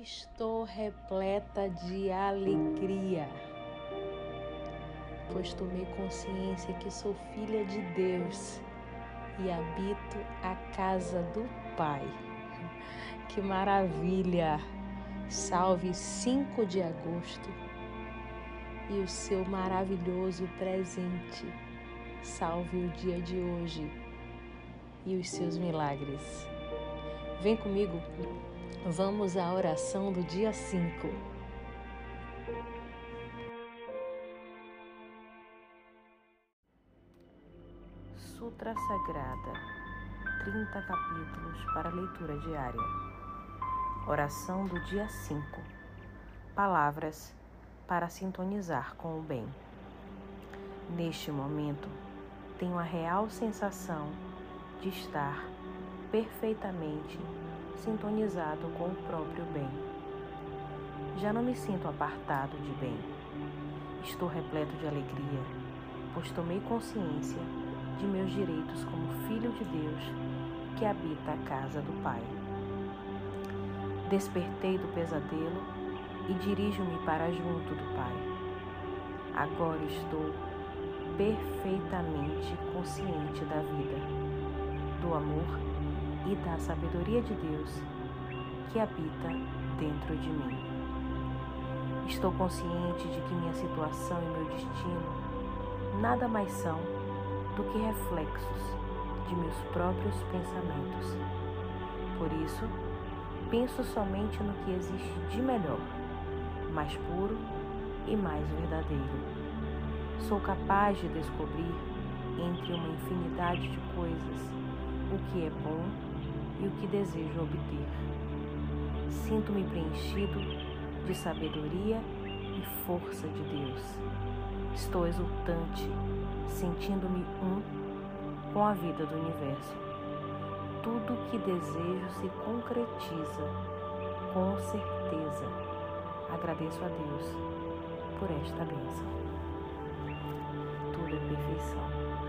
Estou repleta de alegria, pois tomei consciência que sou filha de Deus e habito a casa do Pai. Que maravilha! Salve 5 de agosto e o seu maravilhoso presente. Salve o dia de hoje e os seus milagres. Vem comigo, vamos à oração do dia 5. Sutra Sagrada, 30 capítulos para leitura diária. Oração do dia 5. Palavras para sintonizar com o bem. Neste momento, tenho a real sensação de estar perfeitamente sintonizado com o próprio bem. Já não me sinto apartado de bem. Estou repleto de alegria, pois tomei consciência de meus direitos como filho de Deus que habita a casa do Pai. Despertei do pesadelo e dirijo-me para junto do Pai. Agora estou perfeitamente consciente da vida, do amor e da sabedoria de Deus que habita dentro de mim. Estou consciente de que minha situação e meu destino nada mais são do que reflexos de meus próprios pensamentos. Por isso, penso somente no que existe de melhor, mais puro e mais verdadeiro. Sou capaz de descobrir entre uma infinidade de coisas o que é bom e o que desejo obter. Sinto-me preenchido de sabedoria e força de Deus. Estou exultante, sentindo-me um com a vida do universo. Tudo o que desejo se concretiza, com certeza. Agradeço a Deus por esta bênção. Tudo é perfeição.